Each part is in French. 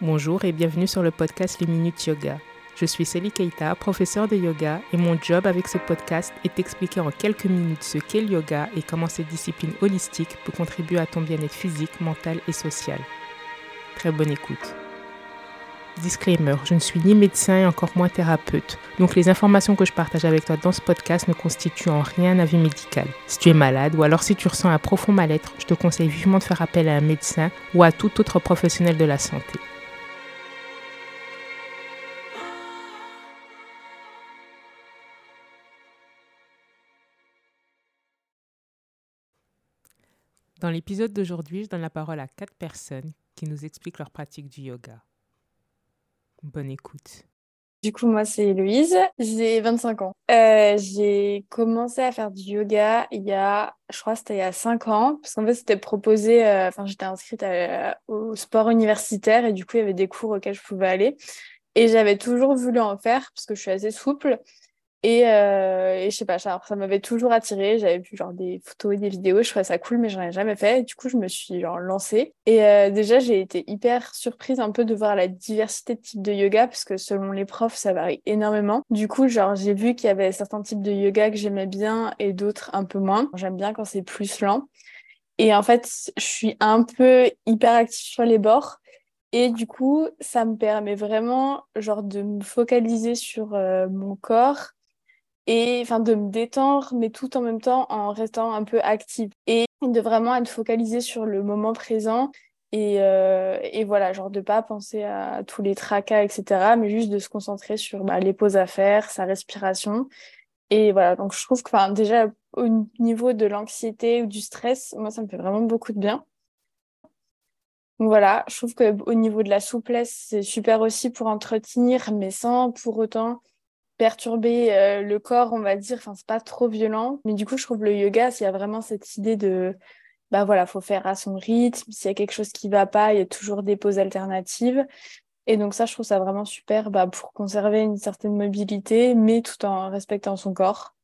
Bonjour et bienvenue sur le podcast Les Minutes Yoga. Je suis Sally Keita, professeure de yoga, et mon job avec ce podcast est d'expliquer en quelques minutes ce qu'est le yoga et comment cette discipline holistique peut contribuer à ton bien-être physique, mental et social. Très bonne écoute. Disclaimer, je ne suis ni médecin et encore moins thérapeute, donc les informations que je partage avec toi dans ce podcast ne constituent en rien un avis médical. Si tu es malade ou alors si tu ressens un profond mal-être, je te conseille vivement de faire appel à un médecin ou à tout autre professionnel de la santé. Dans l'épisode d'aujourd'hui, je donne la parole à quatre personnes qui nous expliquent leur pratique du yoga. Bonne écoute. Du coup, moi, c'est Louise, j'ai 25 ans. Euh, j'ai commencé à faire du yoga il y a, je crois, c'était il y a 5 ans, parce qu'en fait, c'était proposé, euh, enfin, j'étais inscrite au sport universitaire et du coup, il y avait des cours auxquels je pouvais aller. Et j'avais toujours voulu en faire parce que je suis assez souple. Et, euh, et je sais pas, ça, m'avait toujours attiré. J'avais vu genre des photos et des vidéos, je trouvais ça cool, mais j'en ai jamais fait. Du coup, je me suis lancée. Et euh, déjà, j'ai été hyper surprise un peu de voir la diversité de types de yoga, parce que selon les profs, ça varie énormément. Du coup, genre, j'ai vu qu'il y avait certains types de yoga que j'aimais bien et d'autres un peu moins. J'aime bien quand c'est plus lent. Et en fait, je suis un peu hyper active sur les bords. Et du coup, ça me permet vraiment genre de me focaliser sur euh, mon corps et enfin de me détendre, mais tout en même temps en restant un peu active et de vraiment être focalisée sur le moment présent et, euh, et voilà, genre de pas penser à tous les tracas, etc., mais juste de se concentrer sur bah, les pauses à faire, sa respiration. Et voilà, donc je trouve que déjà au niveau de l'anxiété ou du stress, moi ça me fait vraiment beaucoup de bien. Donc voilà, je trouve qu'au niveau de la souplesse, c'est super aussi pour entretenir, mais sans pour autant perturber euh, le corps, on va dire. Enfin, c'est pas trop violent. Mais du coup, je trouve le yoga, s'il y a vraiment cette idée de, bah voilà, faut faire à son rythme. S'il y a quelque chose qui va pas, il y a toujours des pauses alternatives. Et donc ça, je trouve ça vraiment super bah, pour conserver une certaine mobilité, mais tout en respectant son corps.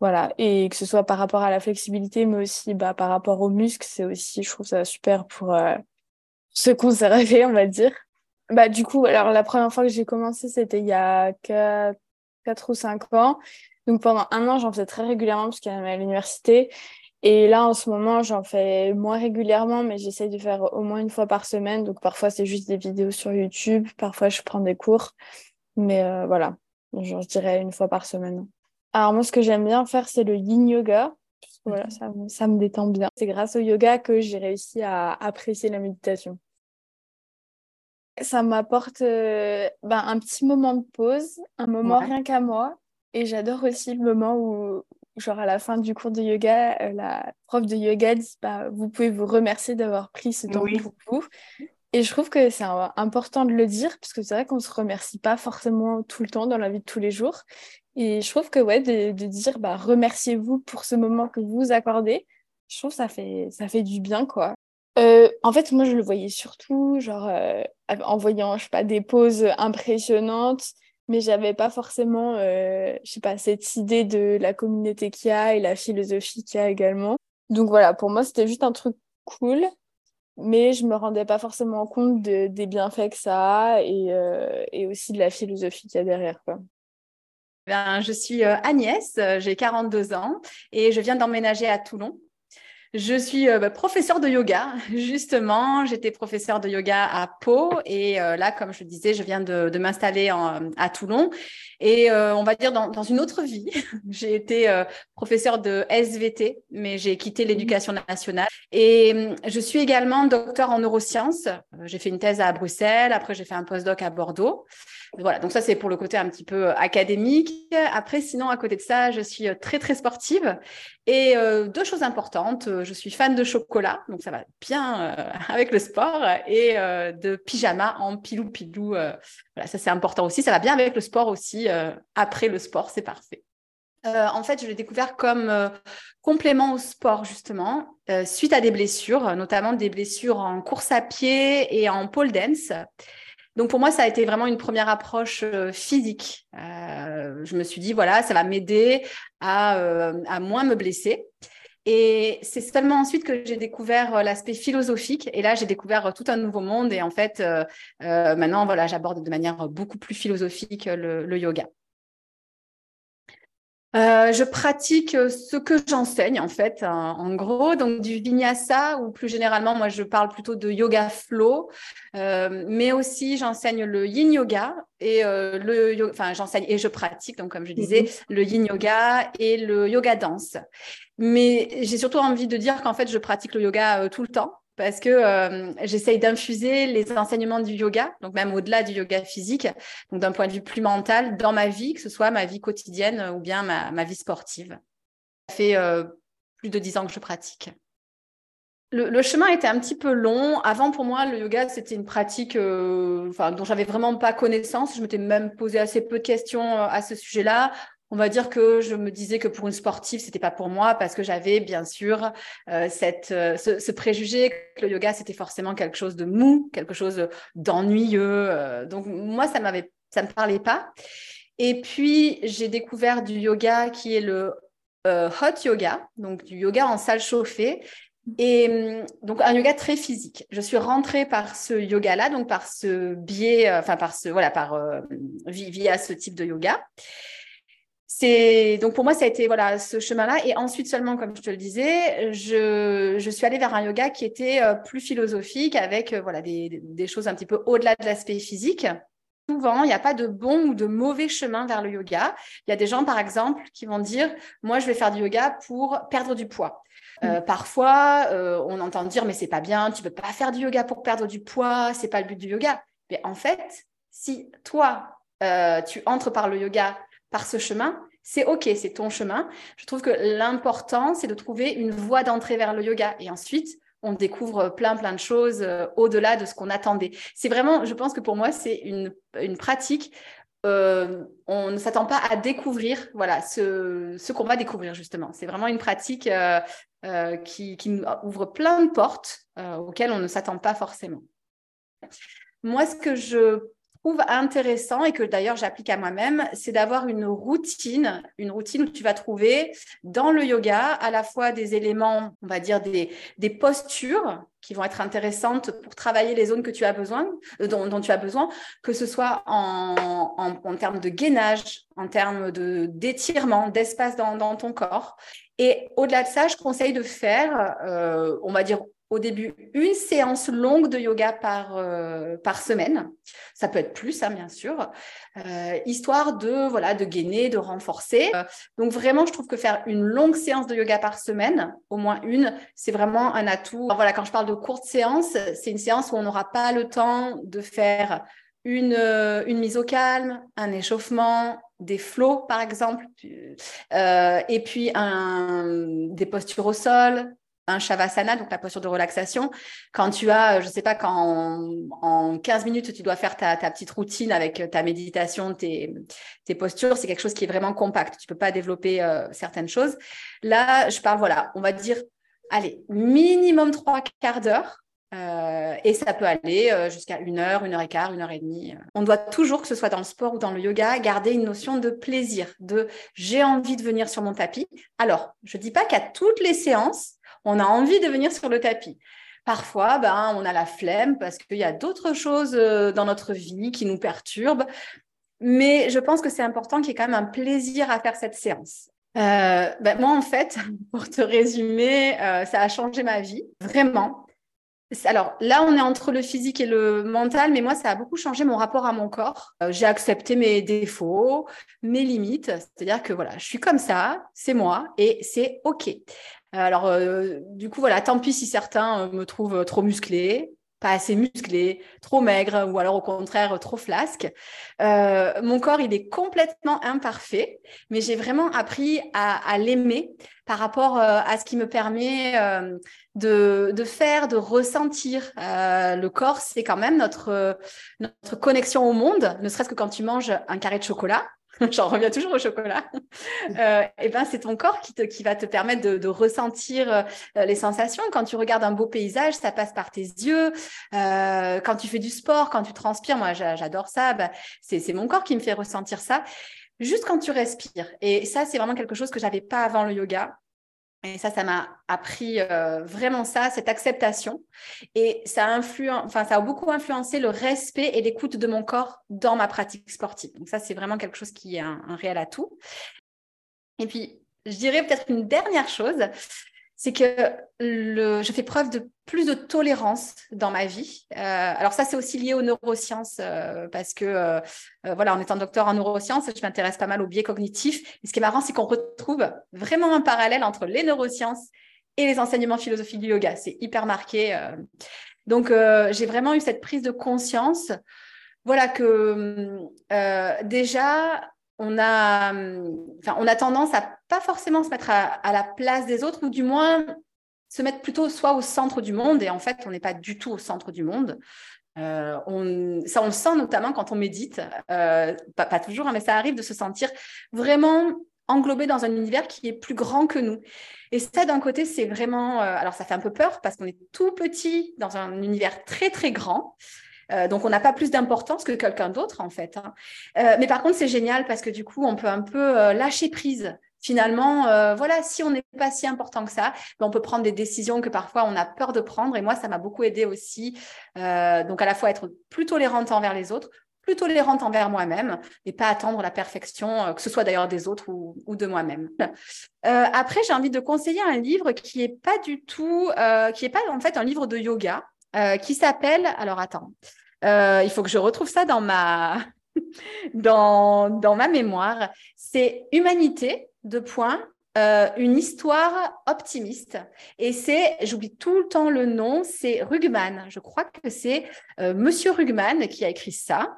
Voilà, et que ce soit par rapport à la flexibilité, mais aussi bah, par rapport aux muscles, c'est aussi, je trouve ça super pour euh, se conserver, on va dire. Bah, du coup, alors la première fois que j'ai commencé, c'était il y a 4, 4 ou 5 ans. Donc pendant un an, j'en faisais très régulièrement parce qu'il y avait à l'université. Et là, en ce moment, j'en fais moins régulièrement, mais j'essaie de faire au moins une fois par semaine. Donc parfois, c'est juste des vidéos sur YouTube. Parfois, je prends des cours. Mais euh, voilà, je dirais une fois par semaine. Alors moi, ce que j'aime bien faire, c'est le yin yoga. voilà, mhm. ça, ça me détend bien. C'est grâce au yoga que j'ai réussi à apprécier la méditation. Ça m'apporte euh, ben, un petit moment de pause, un moment rien qu'à moi. Et j'adore aussi le moment où, genre à la fin du cours de yoga, euh, la prof de yoga dit bah, Vous pouvez vous remercier d'avoir pris ce temps pour vous. Et je trouve que c'est important de le dire, parce que c'est vrai qu'on ne se remercie pas forcément tout le temps dans la vie de tous les jours. Et je trouve que ouais, de, de dire bah, remerciez-vous pour ce moment que vous accordez, je trouve que ça fait, ça fait du bien, quoi. Euh, en fait, moi, je le voyais surtout, genre, euh, en voyant, je sais pas, des poses impressionnantes, mais j'avais pas forcément, euh, je sais pas, cette idée de la communauté qu'il y a et la philosophie qu'il y a également. Donc voilà, pour moi, c'était juste un truc cool, mais je me rendais pas forcément compte des bienfaits que ça a et, et aussi de la philosophie qu'il y a derrière, quoi. Ben, je suis Agnès, j'ai 42 ans et je viens d'emménager à Toulon. Je suis euh, bah, professeure de yoga, justement. J'étais professeure de yoga à Pau et euh, là, comme je disais, je viens de, m'installer à Toulon. Et euh, on va dire dans, dans une autre vie, j'ai été professeure de SVT, mais j'ai quitté mmh. l'éducation nationale. Et hum, je suis également docteur en neurosciences. J'ai fait une thèse à Bruxelles, après j'ai fait un postdoc à Bordeaux. Voilà, donc ça c'est pour le côté un petit peu académique. Après, sinon, à côté de ça, je suis très très sportive. Et deux choses importantes, je suis fan de chocolat, donc ça va bien euh, avec le sport, et euh, de pyjama en pilou-pilou. Euh, voilà, ça c'est important aussi. Ça va bien avec le sport aussi. après le sport, c'est parfait. en fait, je l'ai découvert comme complément au sport, justement, suite à des blessures, notamment des blessures en course à pied et en pole dance. Donc pour moi, ça a été vraiment une première approche physique. je me suis dit, voilà, ça va m'aider à, à moins me blesser. Et c'est seulement ensuite que j'ai découvert l'aspect philosophique. Et là, j'ai découvert tout un nouveau monde. Et en fait, maintenant, voilà, j'aborde de manière beaucoup plus philosophique le yoga. Euh, je pratique euh, ce que j'enseigne en fait, en gros, donc du vinyasa ou plus généralement, moi je parle plutôt de yoga flow, euh, mais aussi j'enseigne le yin yoga et le, enfin j'enseigne et je pratique donc comme je disais mhm. le yin yoga et le yoga danse. Mais j'ai surtout envie de dire qu'en fait je pratique le yoga tout le temps parce que euh, j'essaye d'infuser les enseignements du yoga, donc même au-delà du yoga physique, donc d'un point de vue plus mental, dans ma vie, que ce soit ma vie quotidienne ou bien ma, vie sportive. Ça fait euh, plus de dix ans que je pratique. Le, chemin était un petit peu long. Avant, pour moi, le yoga, c'était une pratique euh, dont j'avais vraiment pas connaissance. Je m'étais même posé assez peu de questions à ce sujet-là on va dire que je me disais que pour une sportive, c'était pas pour moi parce que j'avais bien sûr euh, cette, euh, ce, préjugé que le yoga c'était forcément quelque chose de mou, quelque chose d'ennuyeux. Euh. donc moi, ça m'avait, ça me parlait pas. Et puis j'ai découvert du yoga qui est le hot yoga, donc du yoga en salle chauffée. Et hum, donc un yoga très physique. Je suis rentrée par ce yoga-là, donc par ce biais, enfin par ce voilà, par via ce type de yoga c'est donc pour moi ça a été voilà ce chemin-là. Et ensuite seulement comme je te le disais je, je suis allée vers un yoga qui était euh, plus philosophique avec euh, voilà des, des, choses un petit peu au-delà de l'aspect physique. Souvent il n'y a pas de bon ou de mauvais chemin vers le yoga. Il y a des gens par exemple qui vont dire moi je vais faire du yoga pour perdre du poids. Euh, mmh. parfois on entend dire mais c'est pas bien tu peux pas faire du yoga pour perdre du poids c'est pas le but du yoga mais en fait si toi tu entres par le yoga par ce chemin, c'est OK, c'est ton chemin. Je trouve que l'important, c'est de trouver une voie d'entrée vers le yoga. Et ensuite, on découvre plein, plein de choses euh, au-delà de ce qu'on attendait. C'est vraiment, je pense que pour moi, c'est une, pratique. Euh, on ne s'attend pas à découvrir voilà, ce, ce qu'on va découvrir, justement. C'est vraiment une pratique euh, qui, qui, ouvre plein de portes auxquelles on ne s'attend pas forcément. Moi, ce que je intéressant et que d'ailleurs j'applique à moi-même, c'est d'avoir une routine, une routine où tu vas trouver dans le yoga à la fois des éléments, on va dire des, des postures qui vont être intéressantes pour travailler les zones que tu as besoin, euh, dont, tu as besoin, que ce soit en, en, termes de gainage, en termes de d'étirement, d'espace dans, dans, ton corps. Et au-delà de ça, je conseille de faire, euh, on va dire au début une séance longue de yoga par, euh, par semaine. Ça peut être plus, hein, bien sûr, euh, histoire de voilà de gainer, de renforcer. Euh, donc vraiment, je trouve que faire une longue séance de yoga par semaine, au moins une, c'est vraiment un atout. voilà, quand je parle de courte séance, c'est une séance où on n'aura pas le temps de faire une, une mise au calme, un échauffement, des flots, par exemple, et puis un, des postures au sol, un shavasana, donc la posture de relaxation, quand tu as, euh, je ne sais pas, quand en, 15 minutes, tu dois faire ta, petite routine avec ta méditation, tes, postures, c'est quelque chose qui est vraiment compact. Tu ne peux pas développer euh, certaines choses. Là, je parle, voilà, on va dire, allez, minimum trois quarts d'heure. Euh, et ça peut aller jusqu'à une heure, une heure et quart, une heure et demie. On doit toujours, que ce soit dans le sport ou dans le yoga, garder une notion de plaisir, de j'ai envie de venir sur mon tapis. Alors, je ne dis pas qu'à toutes les séances, on a envie de venir sur le tapis. Parfois, ben, on a la flemme parce qu'il y a d'autres choses euh, dans notre vie qui nous perturbent. Mais je pense que c'est important qu'il y ait quand même un plaisir à faire cette séance. Euh, ben, moi, en fait, pour te résumer, euh, ça a changé ma vie, vraiment. Alors là, on est entre le physique et le mental, mais moi, ça a beaucoup changé mon rapport à mon corps. j'ai accepté mes défauts, mes limites, c'est-à-dire que voilà, je suis comme ça, c'est moi et c'est OK. Alors, euh, du coup, voilà, tant pis si certains euh, me trouvent trop musclé, pas assez musclé, trop maigre ou alors au contraire trop flasque. Euh, mon corps, il est complètement imparfait, mais j'ai vraiment appris à, l'aimer par rapport à ce qui me permet de, de, faire, de ressentir. le corps, c'est quand même notre, notre connexion au monde, ne serait-ce que quand tu manges un carré de chocolat. j'en reviens toujours au chocolat, euh, et ben c'est ton corps qui, te, qui va te permettre de, ressentir euh, les sensations. Quand tu regardes un beau paysage, ça passe par tes yeux. Euh, quand tu fais du sport, quand tu transpires, moi j'adore ça, bah, c'est mon corps qui me fait ressentir ça. Juste quand tu respires. Et ça, c'est vraiment quelque chose que j'avais pas avant le yoga. Et ça, ça m'a appris euh, vraiment ça, cette acceptation. Et ça a, enfin, ça a beaucoup influencé le respect et l'écoute de mon corps dans ma pratique sportive. Donc ça, c'est vraiment quelque chose qui est un, un réel atout. Et puis, je dirais peut-être une dernière chose, c'est que le, je fais preuve de plus de tolérance dans ma vie. Euh, alors ça, c'est aussi lié aux neurosciences euh, parce que, euh, voilà, en étant docteur en neurosciences, je m'intéresse pas mal aux biais cognitifs. Et ce qui est marrant, c'est qu'on retrouve vraiment un parallèle entre les neurosciences et les enseignements philosophiques du yoga. C'est hyper marqué. Donc, j'ai vraiment eu cette prise de conscience. Voilà que déjà, on a, enfin, on a tendance à pas forcément se mettre à, la place des autres, ou du moins se mettre plutôt soit au centre du monde, et en fait, on n'est pas du tout au centre du monde. Euh, on, ça, on le sent notamment quand on médite, euh, pas, toujours, hein, mais ça arrive de se sentir vraiment englobé dans un univers qui est plus grand que nous. Et ça, d'un côté, c'est vraiment... Euh, alors, ça fait un peu peur parce qu'on est tout petit dans un univers très, très grand. Donc, on n'a pas plus d'importance que quelqu'un d'autre, en fait. Hein. Mais par contre, c'est génial parce que du coup, on peut un peu lâcher prise. Finalement, voilà, si on n'est pas si important que ça, ben, on peut prendre des décisions que parfois on a peur de prendre. Et moi, ça m'a beaucoup aidé aussi. donc, à la fois être plus tolérante envers les autres, plus tolérante envers moi-même et pas attendre la perfection, que ce soit d'ailleurs des autres ou, ou de moi-même. après, j'ai envie de conseiller un livre qui est pas du tout, qui est pas en fait un livre de yoga, qui s'appelle, alors attends, euh, il faut que je retrouve ça dans ma, dans, dans ma mémoire. C'est Humanité, de points, euh, une histoire optimiste. Et c'est, j'oublie tout le temps le nom, c'est Rugman. Je crois que c'est euh, Monsieur Rugman qui a écrit ça.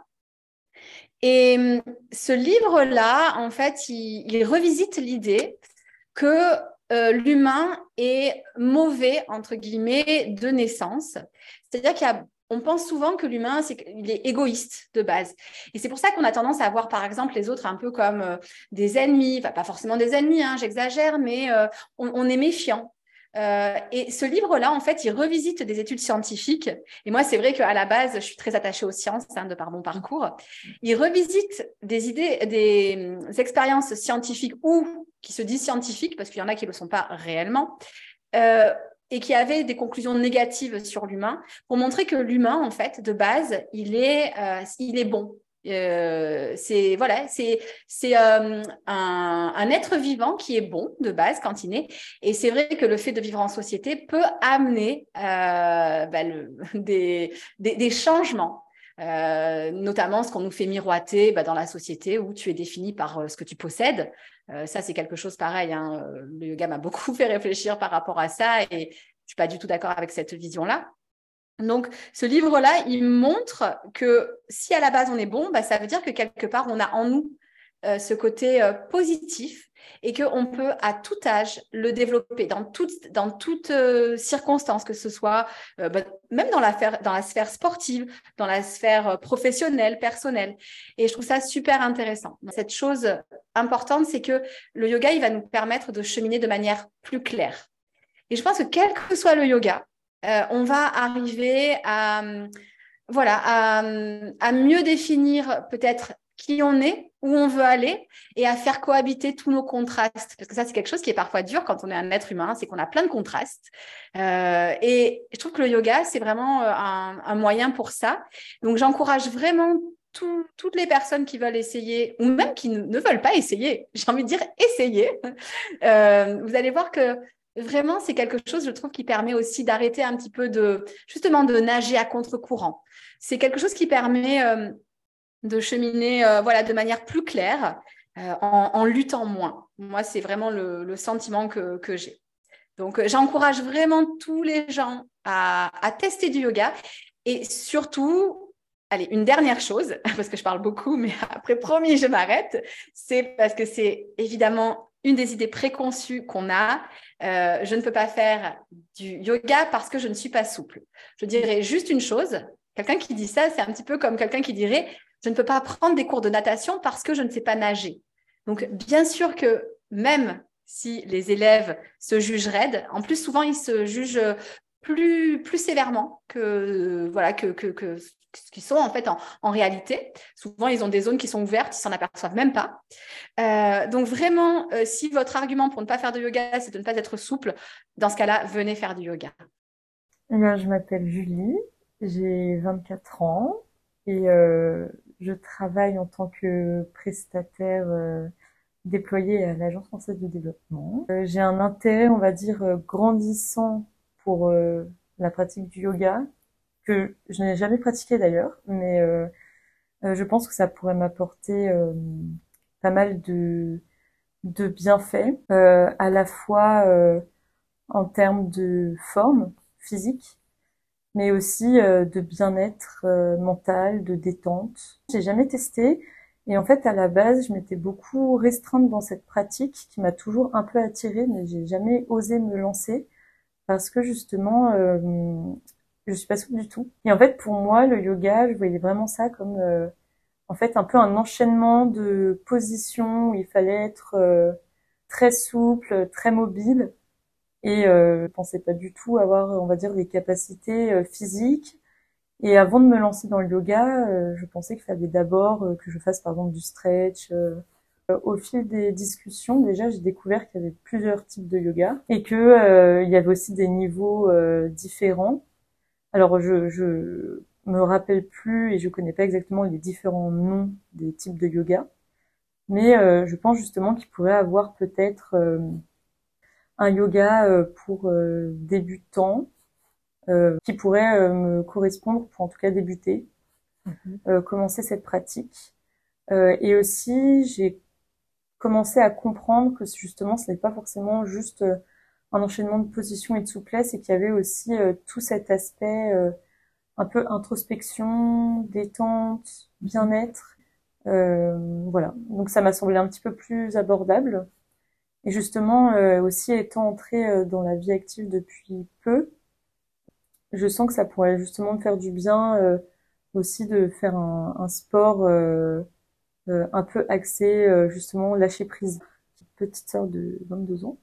Et hum, ce livre-là, en fait, il, il revisite l'idée que l'humain est mauvais, entre guillemets, de naissance. C'est-à-dire qu'il y a on pense souvent que l'humain, c'est qu'il est égoïste de base. Et c'est pour ça qu'on a tendance à voir, par exemple, les autres un peu comme euh, des ennemis, enfin, pas forcément des ennemis, hein, j'exagère, mais euh, on, est méfiant. Euh, et ce livre-là, en fait, il revisite des études scientifiques. Et moi, c'est vrai qu'à la base, je suis très attachée aux sciences hein, de par mon parcours. Il revisite des idées, des, expériences scientifiques ou qui se disent scientifiques, parce qu'il y en a qui ne le sont pas réellement, et qui avait des conclusions négatives sur l'humain pour montrer que l'humain, en fait, de base, il est, euh, il est bon. Euh, c'est voilà, c'est c'est euh, un, être vivant qui est bon de base quand il est. Et c'est vrai que le fait de vivre en société peut amener bah, des, des, changements. Notamment ce qu'on nous fait miroiter bah, dans la société où tu es défini par ce que tu possèdes, euh, ça, c'est quelque chose pareil. Hein. Le yoga m'a beaucoup fait réfléchir par rapport à ça et je suis pas du tout d'accord avec cette vision-là. Donc, ce livre-là, il montre que si à la base on est bon, bah, ça veut dire que quelque part on a en nous euh, ce côté euh, positif et qu'on peut à tout âge le développer dans toute, dans euh, que ce soit bah, même dans la, dans la sphère sportive, dans la sphère professionnelle, personnelle. Et je trouve ça super intéressant. Cette chose importante, c'est que le yoga, il va nous permettre de cheminer de manière plus claire. Et je pense que quel que soit le yoga, on va arriver à, voilà, à mieux définir peut-être on est, où on veut aller et à faire cohabiter tous nos contrastes. Parce que ça, c'est quelque chose qui est parfois dur quand on est un être humain, c'est qu'on a plein de contrastes. Euh, et je trouve que le yoga, c'est vraiment euh, un, moyen pour ça. Donc, j'encourage vraiment toutes les personnes qui veulent essayer, ou même qui ne, veulent pas essayer, j'ai envie de dire essayer. Euh, vous allez voir que vraiment, c'est quelque chose, je trouve, qui permet aussi d'arrêter un petit peu de, justement, de nager à contre-courant. C'est quelque chose qui permet de cheminer euh, voilà, de manière plus claire, euh, en, luttant moins. Moi, c'est vraiment le, sentiment que, j'ai. Donc, euh, j'encourage vraiment tous les gens à, à, tester du yoga et surtout, allez, une dernière chose, parce que je parle beaucoup, mais après, promis, je m'arrête, c'est parce que c'est évidemment une des idées préconçues qu'on a. je ne peux pas faire du yoga parce que je ne suis pas souple. Je dirais juste une chose. Quelqu'un qui dit ça, c'est un petit peu comme quelqu'un qui dirait je ne peux pas prendre des cours de natation parce que je ne sais pas nager. Donc, bien sûr que même si les élèves se jugent raides, en plus, souvent, ils se jugent plus, plus sévèrement que, voilà, que, ce qu'ils sont en fait en, réalité. Souvent, ils ont des zones qui sont ouvertes, ils s'en aperçoivent même pas. Euh, donc vraiment, euh, si votre argument pour ne pas faire de yoga, c'est de ne pas être souple, dans ce cas-là, venez faire du yoga. Eh je m'appelle Julie, j'ai 24 ans et euh, je travaille en tant que prestataire déployé à l'Agence française de développement. j'ai un intérêt, on va dire, grandissant pour la pratique du yoga que je n'ai jamais pratiqué d'ailleurs, mais euh, euh, je pense que ça pourrait m'apporter euh, pas mal de, de bienfaits, à la fois en termes de forme physique, mais aussi de bien-être mental, de détente. J'ai jamais testé et en fait à la base je m'étais beaucoup restreinte dans cette pratique qui m'a toujours un peu attirée, mais j'ai jamais osé me lancer parce que justement je suis pas souple du tout. Et en fait, pour moi, le yoga, je voyais vraiment ça comme euh, en fait un peu un enchaînement de positions où il fallait être euh, très souple, très mobile. Et euh, je pensais pas du tout avoir, on va dire, des capacités euh, physiques. Et avant de me lancer dans le yoga, je pensais qu'il fallait d'abord que je fasse par exemple du stretch. au fil des discussions, déjà, j'ai découvert qu'il y avait plusieurs types de yoga et que il y avait aussi des niveaux différents alors, je, je me rappelle plus et je connais pas exactement les différents noms des types de yoga, mais euh, je pense justement qu'il pourrait avoir peut-être euh, un yoga euh, pour débutants qui pourrait me correspondre pour en tout cas débuter, mhm. commencer cette pratique. et aussi, j'ai commencé à comprendre que justement, ce n'est pas forcément juste un enchaînement de positions et de souplesse et qu'il y avait aussi euh, tout cet aspect euh, un peu introspection, détente, bien-être. Euh, voilà, donc ça m'a semblé un petit peu plus abordable. Et justement, aussi étant entrée dans la vie active depuis peu, je sens que ça pourrait justement me faire du bien aussi de faire un, sport un peu axé justement lâcher prise. Petite sœur de 22 ans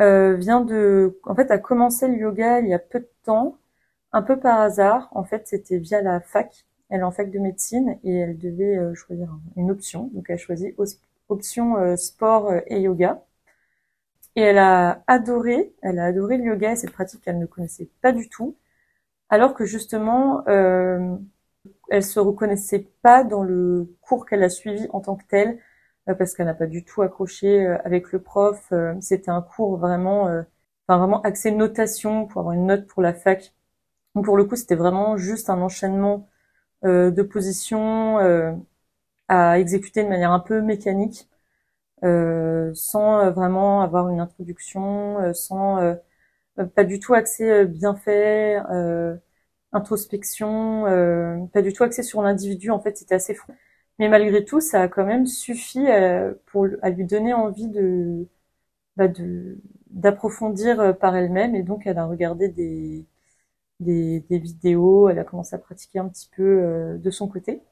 euh, vient de, en fait, a commencé le yoga il y a peu de temps, un peu par hasard. En fait, c'était via la fac. Elle est en fac de médecine et elle devait euh, choisir une option. Donc, elle a choisi option euh, sport et yoga. Et elle a adoré, elle a adoré le yoga et cette pratique qu'elle ne connaissait pas du tout. Alors que justement, euh, elle se reconnaissait pas dans le cours qu'elle a suivi en tant que tel parce qu'elle n'a pas du tout accroché euh, avec le prof. Euh, c'était un cours vraiment, euh, enfin vraiment axé notation pour avoir une note pour la fac. Donc pour le coup, c'était vraiment juste un enchaînement de positions à exécuter de manière un peu mécanique, sans vraiment avoir une introduction, sans pas du tout axé bien fait, introspection, pas du tout axé sur l'individu. En fait, c'était assez fou. Mais malgré tout, ça a quand même suffi euh, pour à lui donner envie de bah de d'approfondir euh, par elle-même et donc elle a regardé des, des, des vidéos, elle a commencé à pratiquer un petit peu euh, de son côté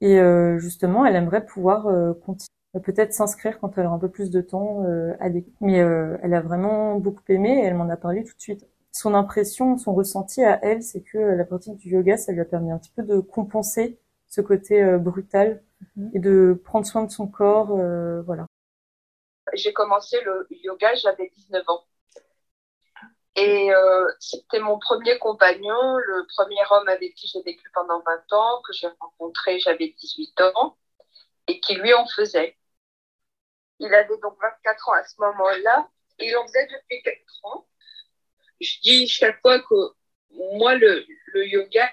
et justement elle aimerait pouvoir continuer peut-être s'inscrire quand elle aura un peu plus de temps à des... mais elle a vraiment beaucoup aimé et elle m'en a parlé tout de suite son impression son ressenti à elle c'est que la pratique du yoga ça lui a permis un petit peu de compenser ce côté euh, brutal mhm. et de prendre soin de son corps, euh, voilà. J'ai commencé le yoga, j'avais 19 ans. Et euh, c'était mon premier compagnon, le premier homme avec qui j'ai vécu pendant 20 ans, que j'ai rencontré, j'avais 18 ans, et qui lui en faisait. Il avait donc 24 ans à ce moment-là, il en faisait depuis 4 ans. Je dis chaque fois que moi, le, yoga,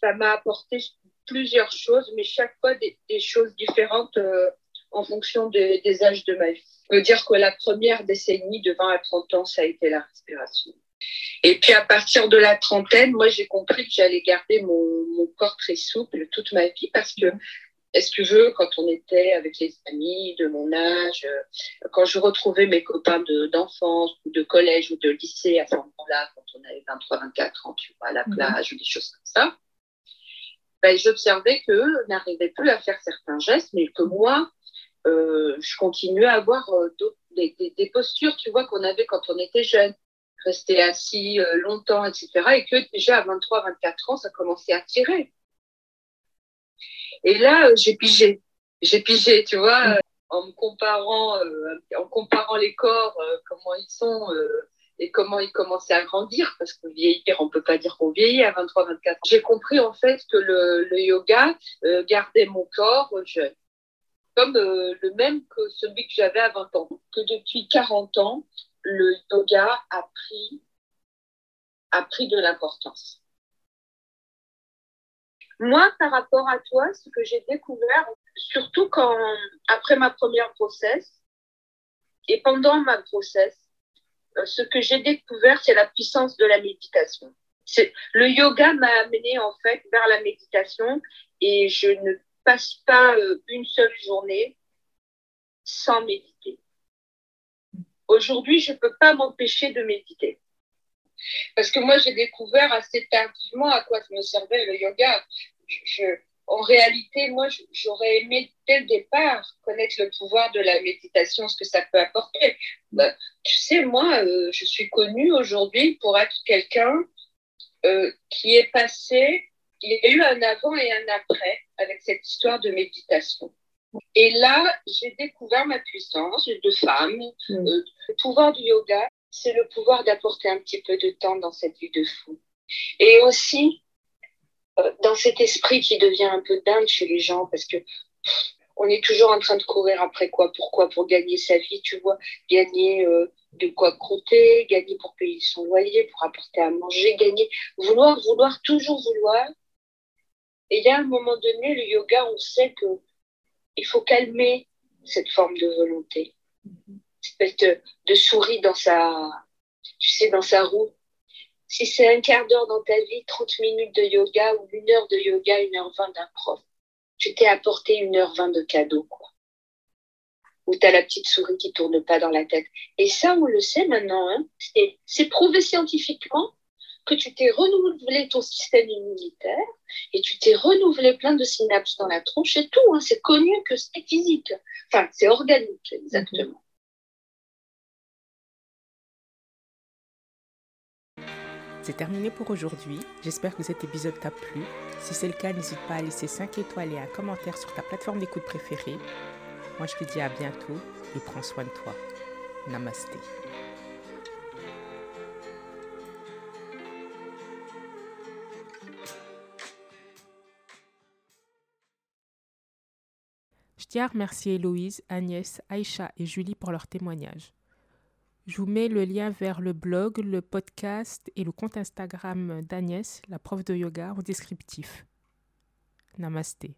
ça m'a apporté plusieurs choses, mais chaque fois des, choses différentes euh, en fonction des âges de ma vie. Je veux dire que la première décennie, de 20 à 30 ans, ça a été la respiration. Et puis à partir de la trentaine, moi j'ai compris que j'allais garder mon, corps très souple toute ma vie parce que, est-ce que je, quand on était avec les amis de mon âge, euh, quand je retrouvais mes copains d'enfance ou de collège ou de lycée à ce moment-là, quand on avait 23, 24 ans, tu vois, à la mhm. plage ou des choses comme ça, ben, j'observais qu'eux n'arrivaient plus à faire certains gestes, mais que moi, euh, je continuais à avoir euh, des, des, des, postures, tu vois, qu'on avait quand on était jeune. rester assis euh, longtemps, etc. Et que déjà à 23, 24 ans, ça commençait à tirer. Et là, euh, j'ai pigé. J'ai pigé, tu vois, en me comparant, en comparant les corps, comment ils sont et comment ils commençaient à grandir, parce que vieillir, on peut pas dire qu'on vieillit à 23, 24 ans. J'ai compris en fait que le, le yoga gardait mon corps jeune comme euh, le même que celui que j'avais à 20 ans. Que depuis 40 ans, le yoga a pris, a pris de l'importance. Moi, par rapport à toi, ce que j'ai découvert, surtout quand, après ma première grossesse et pendant ma grossesse, euh, ce que j'ai découvert, c'est la puissance de la méditation. Le yoga m'a amené en fait vers la méditation et je ne passe pas euh, une seule journée sans méditer. Aujourd'hui, je ne peux pas m'empêcher de méditer. Parce que moi, j'ai découvert assez tardivement à quoi me servait le yoga. En réalité, moi, j'aurais aimé dès le départ connaître le pouvoir de la méditation, ce que ça peut apporter. Bah, tu sais, moi, euh, je suis connue aujourd'hui pour être quelqu'un euh, qui est passé il y a eu un avant et un après avec cette histoire de méditation. Et là, j'ai découvert ma puissance de femme. Mm. Euh, le pouvoir du yoga, c'est le pouvoir d'apporter un petit peu de temps dans cette vie de fou. Et aussi, dans cet esprit qui devient un peu dingue chez les gens, parce que on est toujours en train de courir après quoi Pourquoi Pour gagner sa vie, tu vois, gagner euh, de quoi croûter, gagner pour payer son loyer, pour apporter à manger, gagner, vouloir, vouloir, toujours vouloir. Et il y a un moment donné, le yoga, on sait que il faut calmer cette forme de volonté, cette espèce de, souris dans sa, tu sais, dans sa roue. Si c'est un quart d'heure dans ta vie, 30 minutes de yoga ou une heure de yoga, une heure vingt d'un prof, tu t'es apporté une heure vingt de cadeau, quoi. Ou tu as la petite souris qui tourne pas dans la tête. Et ça, on le sait maintenant, hein. c'est prouvé scientifiquement que tu t'es renouvelé ton système immunitaire et tu t'es renouvelé plein de synapses dans la tronche et tout. Hein, c'est connu que c'est physique. Enfin, c'est organique, exactement. C'est terminé pour aujourd'hui. J'espère que cet épisode t'a plu. Si c'est le cas, n'hésite pas à laisser 5 étoiles et un commentaire sur ta plateforme d'écoute préférée. Moi, je te dis à bientôt et prends soin de toi. Namasté. Je tiens à remercier Héloïse, Agnès, Aïcha et Julie pour leur témoignage. Je vous mets le lien vers le blog, le podcast et le compte Instagram d'Agnès, la prof de yoga, en descriptif. Namasté.